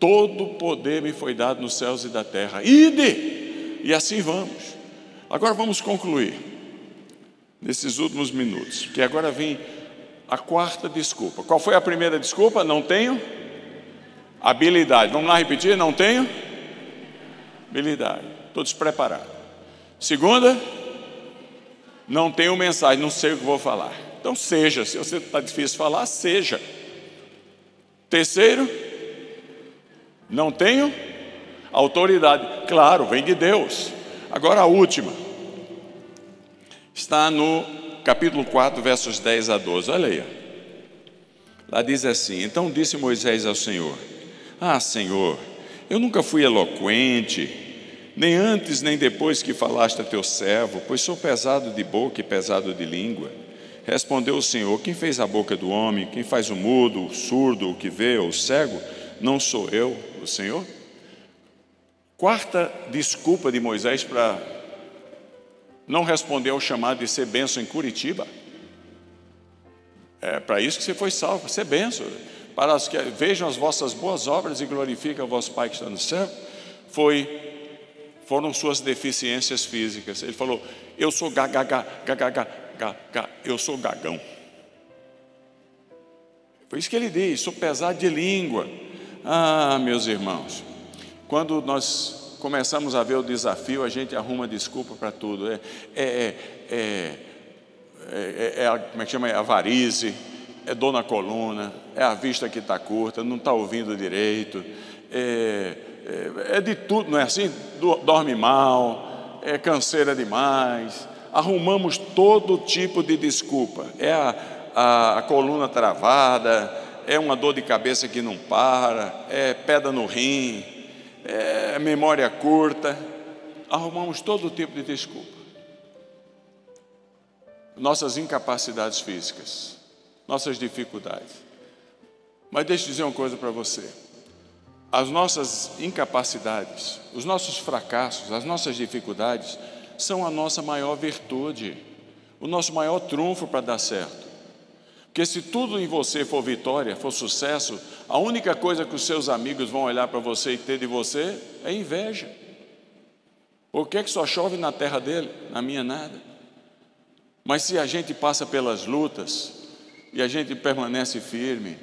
Todo poder me foi dado nos céus e da terra. Ide! E assim vamos. Agora vamos concluir, nesses últimos minutos, que agora vem a quarta desculpa. Qual foi a primeira desculpa? Não tenho habilidade. Vamos lá repetir? Não tenho habilidade. Estou despreparado. Segunda, não tenho mensagem, não sei o que vou falar. Então seja, se você está difícil falar, seja. Terceiro, não tenho autoridade. Claro, vem de Deus. Agora a última. Está no capítulo 4, versos 10 a 12. Olha aí. Lá diz assim: Então disse Moisés ao Senhor: Ah, Senhor, eu nunca fui eloquente, nem antes nem depois que falaste a teu servo, pois sou pesado de boca e pesado de língua. Respondeu o Senhor: Quem fez a boca do homem? Quem faz o mudo, o surdo, o que vê, o cego? Não sou eu, o Senhor? Quarta desculpa de Moisés para não responder ao chamado de ser benção em Curitiba. É para isso que você foi salvo, ser benção. Para as que vejam as vossas boas obras e glorifiquem o vosso Pai que está no céu. Foi foram suas deficiências físicas. Ele falou: Eu sou gaga, gaga, eu sou gagão. Foi isso que ele diz: sou pesado de língua. Ah, meus irmãos, quando nós começamos a ver o desafio, a gente arruma desculpa para tudo. É, é, é, é, é, como é que chama? É a varize, é dor na coluna, é a vista que está curta, não está ouvindo direito, é, é, de tudo, não é assim? Dorme mal, é canseira demais. Arrumamos todo tipo de desculpa. É a, a, a coluna travada, é uma dor de cabeça que não para, é pedra no rim, é memória curta. Arrumamos todo tipo de desculpa. Nossas incapacidades físicas, nossas dificuldades. Mas deixa eu dizer uma coisa para você. As nossas incapacidades, os nossos fracassos, as nossas dificuldades são a nossa maior virtude, o nosso maior trunfo para dar certo. Porque se tudo em você for vitória, for sucesso, a única coisa que os seus amigos vão olhar para você e ter de você é inveja. Por que, é que só chove na terra dele? Na minha nada. Mas se a gente passa pelas lutas e a gente permanece firme,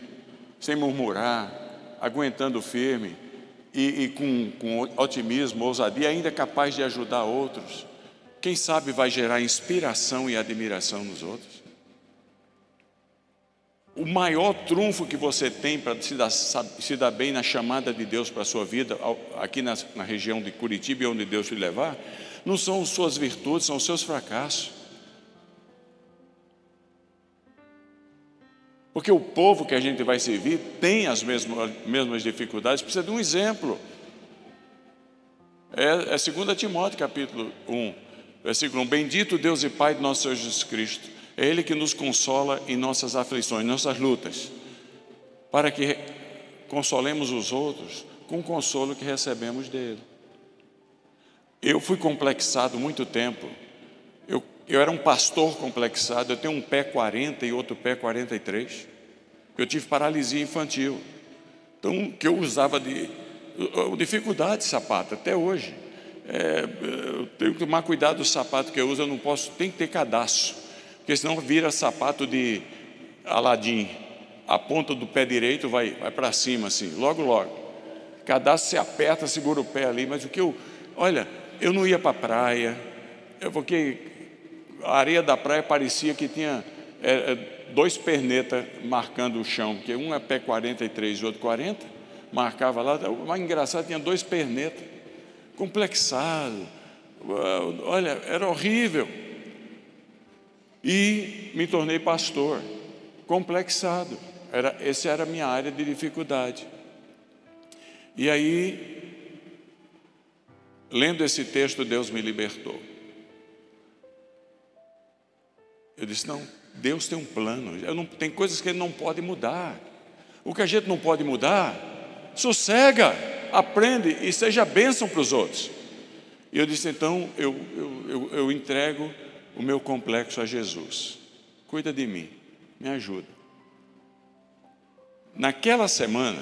sem murmurar, aguentando firme, e, e com, com otimismo, ousadia, ainda capaz de ajudar outros, quem sabe vai gerar inspiração e admiração nos outros. O maior trunfo que você tem para se dar, se dar bem na chamada de Deus para a sua vida, aqui na, na região de Curitiba, onde Deus te levar, não são suas virtudes, são os seus fracassos. Porque o povo que a gente vai servir tem as mesmas, mesmas dificuldades, precisa de um exemplo. É, é 2 Timóteo capítulo 1, versículo 1: Bendito Deus e Pai de nosso Senhor Jesus Cristo é Ele que nos consola em nossas aflições, nossas lutas, para que consolemos os outros com o consolo que recebemos dele. Eu fui complexado muito tempo. Eu, eu era um pastor complexado. Eu tenho um pé 40 e outro pé 43. Eu tive paralisia infantil. Então, que eu usava de dificuldade de sapato até hoje. É, eu tenho que tomar cuidado do sapato que eu uso. Eu não posso, tem que ter cadastro porque senão vira sapato de Aladim. A ponta do pé direito vai, vai para cima, assim, logo, logo. Cadastro se aperta, segura o pé ali, mas o que eu. Olha, eu não ia para a praia, porque a areia da praia parecia que tinha é, é, dois pernetas marcando o chão, porque um é pé 43 e outro 40, marcava lá, o mais engraçado tinha dois pernetas, complexado, olha, era horrível e me tornei pastor, complexado. Era, essa era a minha área de dificuldade. E aí, lendo esse texto, Deus me libertou. Eu disse: não, Deus tem um plano. Não, tem coisas que Ele não pode mudar. O que a gente não pode mudar, sossega, aprende e seja bênção para os outros. E eu disse: então, eu, eu, eu, eu entrego o meu complexo a Jesus. Cuida de mim, me ajuda. Naquela semana,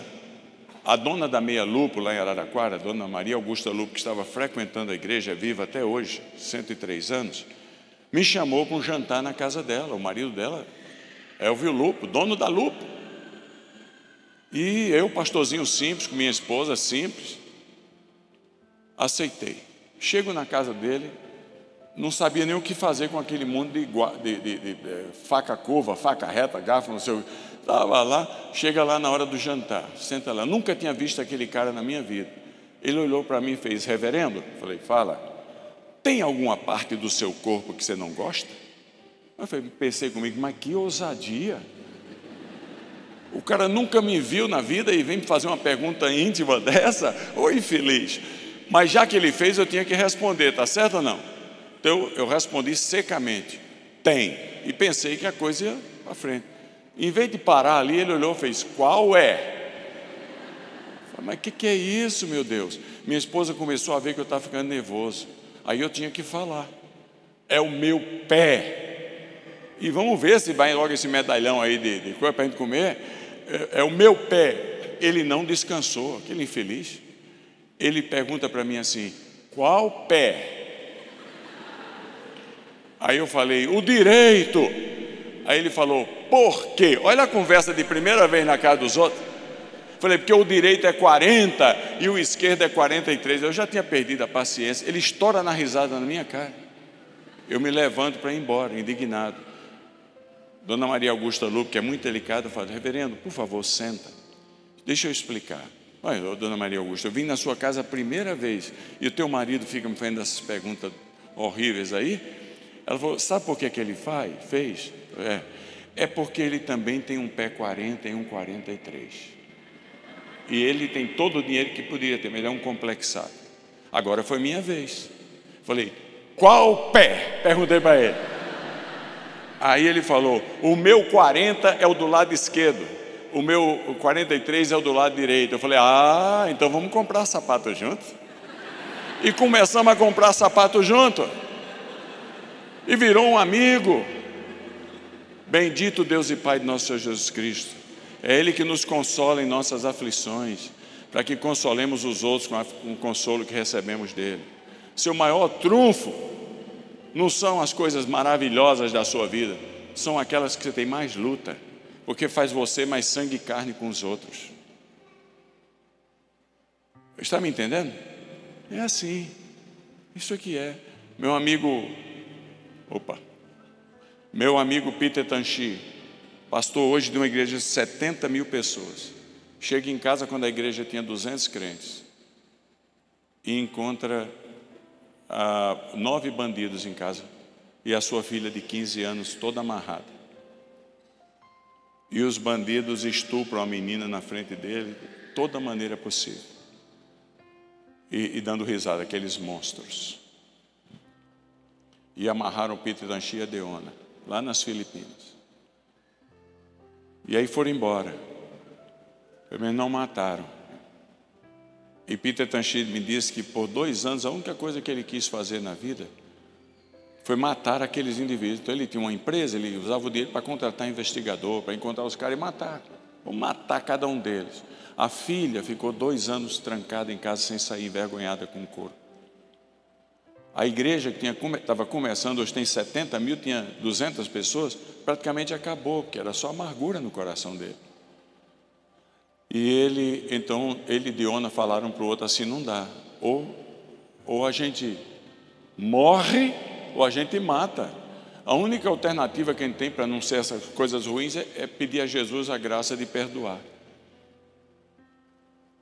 a dona da Meia Lupo, lá em Araraquara, a dona Maria Augusta Lupo, que estava frequentando a igreja, viva até hoje, 103 anos, me chamou para um jantar na casa dela. O marido dela é o Lupo, dono da Lupo. E eu, pastorzinho simples, com minha esposa simples, aceitei. Chego na casa dele, não sabia nem o que fazer com aquele mundo de, de, de, de faca curva, faca reta, garfo, não sei o Estava lá, chega lá na hora do jantar, senta lá. Nunca tinha visto aquele cara na minha vida. Ele olhou para mim e fez: Reverendo, falei, fala, tem alguma parte do seu corpo que você não gosta? Eu falei, pensei comigo, mas que ousadia. O cara nunca me viu na vida e vem me fazer uma pergunta íntima dessa? Oi, feliz. Mas já que ele fez, eu tinha que responder, tá certo ou não? Então eu respondi secamente: tem. E pensei que a coisa ia para frente. Em vez de parar ali, ele olhou e fez: qual é? Falei, Mas o que, que é isso, meu Deus? Minha esposa começou a ver que eu estava ficando nervoso. Aí eu tinha que falar: é o meu pé. E vamos ver se vai logo esse medalhão aí de, de coisa para a gente comer. É, é o meu pé. Ele não descansou, aquele infeliz. Ele pergunta para mim assim: qual pé? Aí eu falei, o direito. Aí ele falou, por quê? Olha a conversa de primeira vez na casa dos outros. Falei, porque o direito é 40 e o esquerdo é 43. Eu já tinha perdido a paciência. Ele estoura na risada na minha cara. Eu me levanto para ir embora, indignado. Dona Maria Augusta Lupe, que é muito delicada, fala: Reverendo, por favor, senta. Deixa eu explicar. Olha, Dona Maria Augusta, eu vim na sua casa a primeira vez e o teu marido fica me fazendo essas perguntas horríveis aí. Ela falou: sabe por que, que ele faz, fez? É, é porque ele também tem um pé 40 e um 43. E ele tem todo o dinheiro que poderia ter, mas ele é um complexado. Agora foi minha vez. Falei: qual pé? Perguntei para ele. Aí ele falou: o meu 40 é o do lado esquerdo, o meu 43 é o do lado direito. Eu falei: ah, então vamos comprar sapato junto. E começamos a comprar sapato junto e virou um amigo. Bendito Deus e Pai de nosso Senhor Jesus Cristo. É Ele que nos consola em nossas aflições, para que consolemos os outros com, o consolo que recebemos dele. Seu maior trunfo não são as coisas maravilhosas da sua vida, são aquelas que você tem mais luta, porque faz você mais sangue e carne com os outros. Está me entendendo? É assim. Isso aqui é. Meu amigo, opa, meu amigo Peter Tanchi, pastor hoje de uma igreja de 70 mil pessoas. Chega em casa quando a igreja tinha 200 crentes e encontra ah, nove bandidos em casa e a sua filha de 15 anos toda amarrada. E os bandidos estupram a menina na frente dele, toda maneira possível. E, e dando risada, aqueles monstros. E amarraram Peter Danchi e Deona lá nas Filipinas. E aí foram embora. Também não mataram. E Peter Tanchid me disse que por dois anos a única coisa que ele quis fazer na vida foi matar aqueles indivíduos. Então ele tinha uma empresa, ele usava o dinheiro para contratar investigador, para encontrar os caras e matar. Vou matar cada um deles. A filha ficou dois anos trancada em casa sem sair, envergonhada com o corpo. A igreja que estava começando, hoje tem 70 mil, tinha 200 pessoas, praticamente acabou, porque era só amargura no coração dele. E ele, então, ele e Diona falaram para o outro assim: não dá, ou, ou a gente morre, ou a gente mata. A única alternativa que a gente tem para não ser essas coisas ruins é, é pedir a Jesus a graça de perdoar.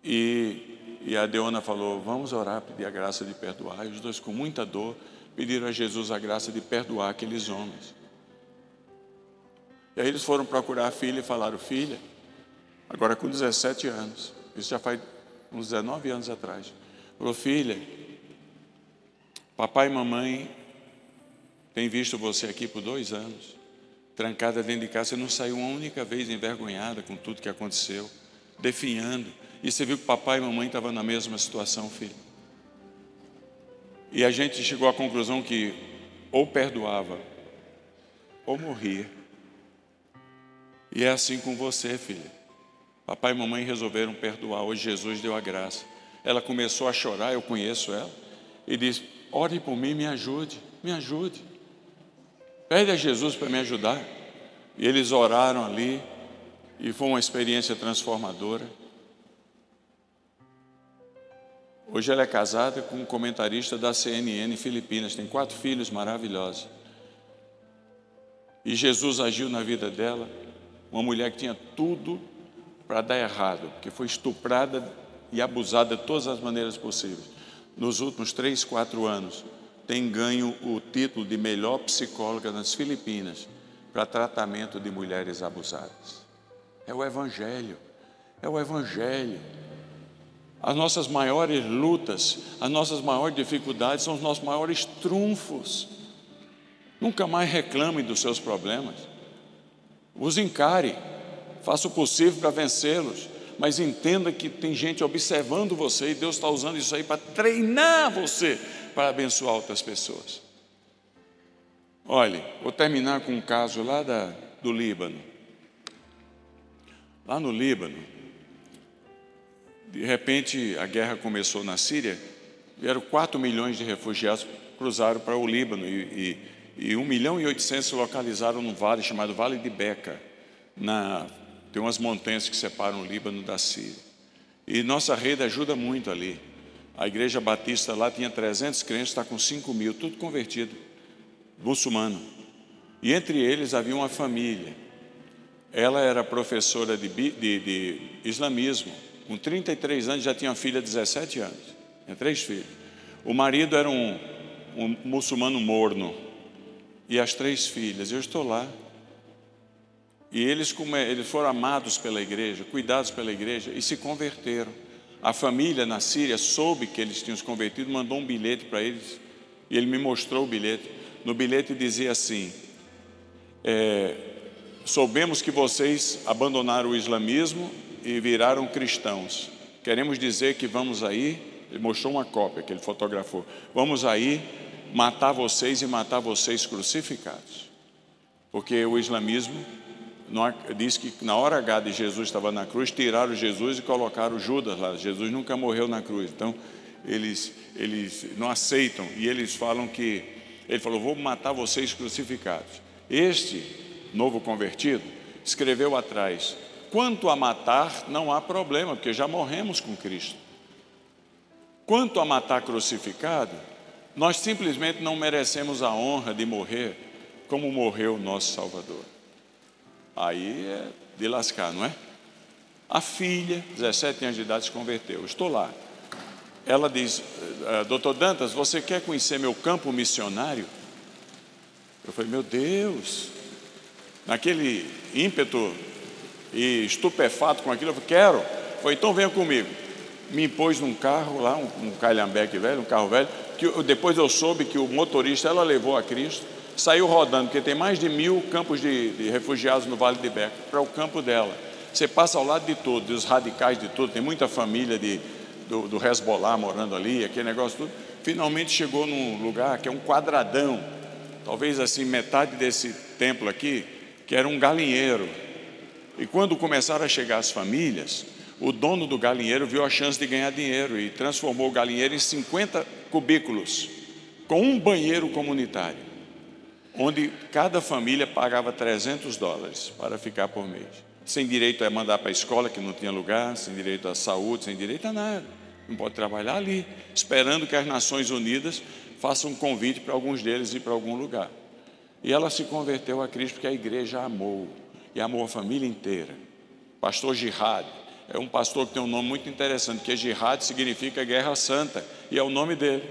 E e a Deona falou: Vamos orar, pedir a graça de perdoar. E os dois, com muita dor, pediram a Jesus a graça de perdoar aqueles homens. E aí eles foram procurar a filha e falaram: Filha, agora com 17 anos, isso já faz uns 19 anos atrás. Falou: Filha, papai e mamãe têm visto você aqui por dois anos, trancada dentro de casa. Você não saiu uma única vez envergonhada com tudo que aconteceu, definhando e você viu que papai e mamãe estavam na mesma situação, filho. E a gente chegou à conclusão que ou perdoava ou morria. E é assim com você, filha. Papai e mamãe resolveram perdoar. Hoje Jesus deu a graça. Ela começou a chorar, eu conheço ela, e disse: Ore por mim, me ajude, me ajude. Pede a Jesus para me ajudar. E eles oraram ali, e foi uma experiência transformadora. Hoje ela é casada com um comentarista da CNN Filipinas, tem quatro filhos maravilhosos. E Jesus agiu na vida dela, uma mulher que tinha tudo para dar errado, que foi estuprada e abusada de todas as maneiras possíveis. Nos últimos três, quatro anos, tem ganho o título de melhor psicóloga nas Filipinas para tratamento de mulheres abusadas. É o Evangelho, é o Evangelho. As nossas maiores lutas, as nossas maiores dificuldades são os nossos maiores trunfos. Nunca mais reclame dos seus problemas. Os encare, faça o possível para vencê-los, mas entenda que tem gente observando você e Deus está usando isso aí para treinar você para abençoar outras pessoas. Olhe, vou terminar com um caso lá da, do Líbano. Lá no Líbano, de repente, a guerra começou na Síria, vieram 4 milhões de refugiados cruzaram para o Líbano e, e, e 1 milhão e 800 se localizaram num vale chamado Vale de Beca. Na, tem umas montanhas que separam o Líbano da Síria. E nossa rede ajuda muito ali. A igreja batista lá tinha 300 crentes, está com 5 mil, tudo convertido, muçulmano. E entre eles havia uma família. Ela era professora de, de, de islamismo com 33 anos, já tinha uma filha de 17 anos. Tinha três filhos. O marido era um, um muçulmano morno. E as três filhas. Eu estou lá. E eles, é, eles foram amados pela igreja, cuidados pela igreja e se converteram. A família na Síria soube que eles tinham se convertido, mandou um bilhete para eles. E ele me mostrou o bilhete. No bilhete dizia assim: é, Soubemos que vocês abandonaram o islamismo e viraram cristãos. Queremos dizer que vamos aí, ele mostrou uma cópia que ele fotografou. Vamos aí matar vocês e matar vocês crucificados. Porque o islamismo diz que na hora H de Jesus estava na cruz, tiraram Jesus e colocaram Judas lá. Jesus nunca morreu na cruz. Então, eles, eles não aceitam e eles falam que ele falou: "Vou matar vocês crucificados". Este novo convertido escreveu atrás: Quanto a matar, não há problema, porque já morremos com Cristo. Quanto a matar crucificado, nós simplesmente não merecemos a honra de morrer como morreu o nosso Salvador. Aí é de lascar, não é? A filha, 17 anos de idade, se converteu. Estou lá. Ela diz: eh, Doutor Dantas, você quer conhecer meu campo missionário? Eu falei: Meu Deus. Naquele ímpeto e estupefato com aquilo, eu falei: Quero. Foi, então venha comigo. Me impôs num carro lá, um, um Calhambeque velho, um carro velho, que eu, depois eu soube que o motorista ela levou a Cristo, saiu rodando, porque tem mais de mil campos de, de refugiados no Vale de Beca, para o campo dela. Você passa ao lado de tudo, dos radicais de tudo, tem muita família de, do, do Hezbollah morando ali, aquele negócio tudo. Finalmente chegou num lugar que é um quadradão, talvez assim metade desse templo aqui, que era um galinheiro. E quando começaram a chegar as famílias, o dono do galinheiro viu a chance de ganhar dinheiro e transformou o galinheiro em 50 cubículos, com um banheiro comunitário, onde cada família pagava 300 dólares para ficar por mês. Sem direito a mandar para a escola, que não tinha lugar, sem direito à saúde, sem direito a nada. Não pode trabalhar ali, esperando que as Nações Unidas façam um convite para alguns deles ir para algum lugar. E ela se converteu a Cristo porque a igreja amou, e amou a família inteira. Pastor Jihad, é um pastor que tem um nome muito interessante, que é Jihad significa Guerra Santa, e é o nome dele,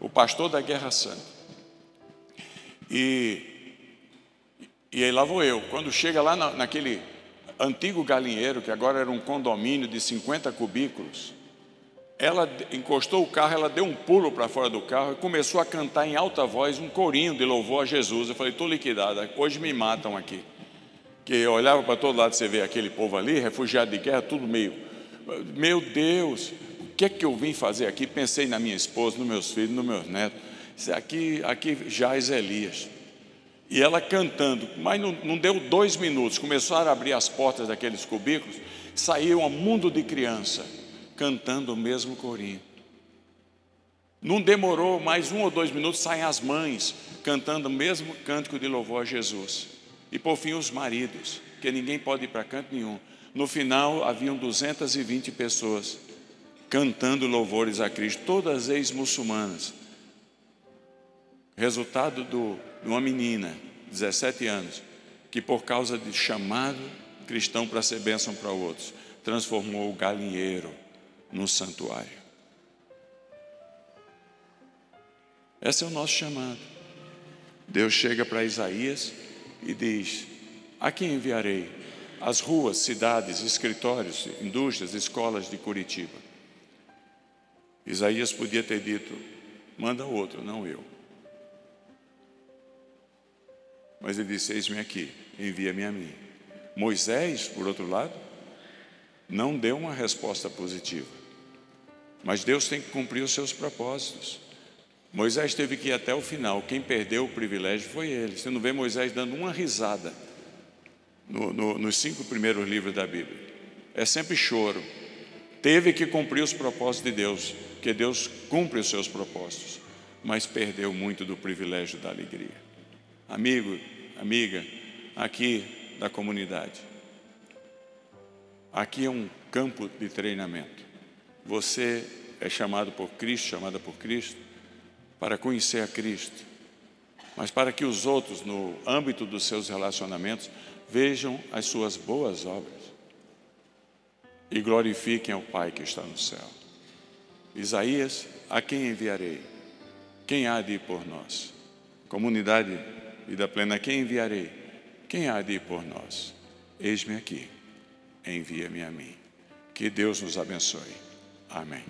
o pastor da Guerra Santa. E, e aí lá vou eu, quando chega lá na, naquele antigo galinheiro, que agora era um condomínio de 50 cubículos, ela encostou o carro, ela deu um pulo para fora do carro e começou a cantar em alta voz um corinho de louvor a Jesus. Eu falei, estou liquidada, hoje me matam aqui que eu olhava para todo lado, você vê aquele povo ali, refugiado de guerra, tudo meio, meu Deus, o que é que eu vim fazer aqui? Pensei na minha esposa, nos meus filhos, nos meus netos, aqui, aqui jaz Elias. E ela cantando, mas não, não deu dois minutos, começaram a abrir as portas daqueles cubículos, saiu um mundo de criança, cantando o mesmo corinho. Não demorou mais um ou dois minutos, saem as mães cantando o mesmo cântico de louvor a Jesus. E por fim, os maridos, que ninguém pode ir para canto nenhum. No final, haviam 220 pessoas cantando louvores a Cristo, todas ex-muçulmanas. Resultado do, de uma menina, 17 anos, que por causa de chamado cristão para ser bênção para outros, transformou o galinheiro num santuário. Esse é o nosso chamado. Deus chega para Isaías e diz: A quem enviarei? As ruas, cidades, escritórios, indústrias, escolas de Curitiba. Isaías podia ter dito: Manda outro, não eu. Mas ele disse: Eis-me aqui, envia-me a mim. Moisés, por outro lado, não deu uma resposta positiva. Mas Deus tem que cumprir os seus propósitos. Moisés teve que ir até o final. Quem perdeu o privilégio foi ele. Você não vê Moisés dando uma risada no, no, nos cinco primeiros livros da Bíblia. É sempre choro. Teve que cumprir os propósitos de Deus, que Deus cumpre os seus propósitos, mas perdeu muito do privilégio da alegria. Amigo, amiga, aqui da comunidade. Aqui é um campo de treinamento. Você é chamado por Cristo, chamada por Cristo, para conhecer a Cristo, mas para que os outros, no âmbito dos seus relacionamentos, vejam as suas boas obras e glorifiquem ao Pai que está no céu. Isaías, a quem enviarei? Quem há de ir por nós? Comunidade Vida Plena, quem enviarei? Quem há de ir por nós? Eis-me aqui, envia-me a mim. Que Deus nos abençoe. Amém.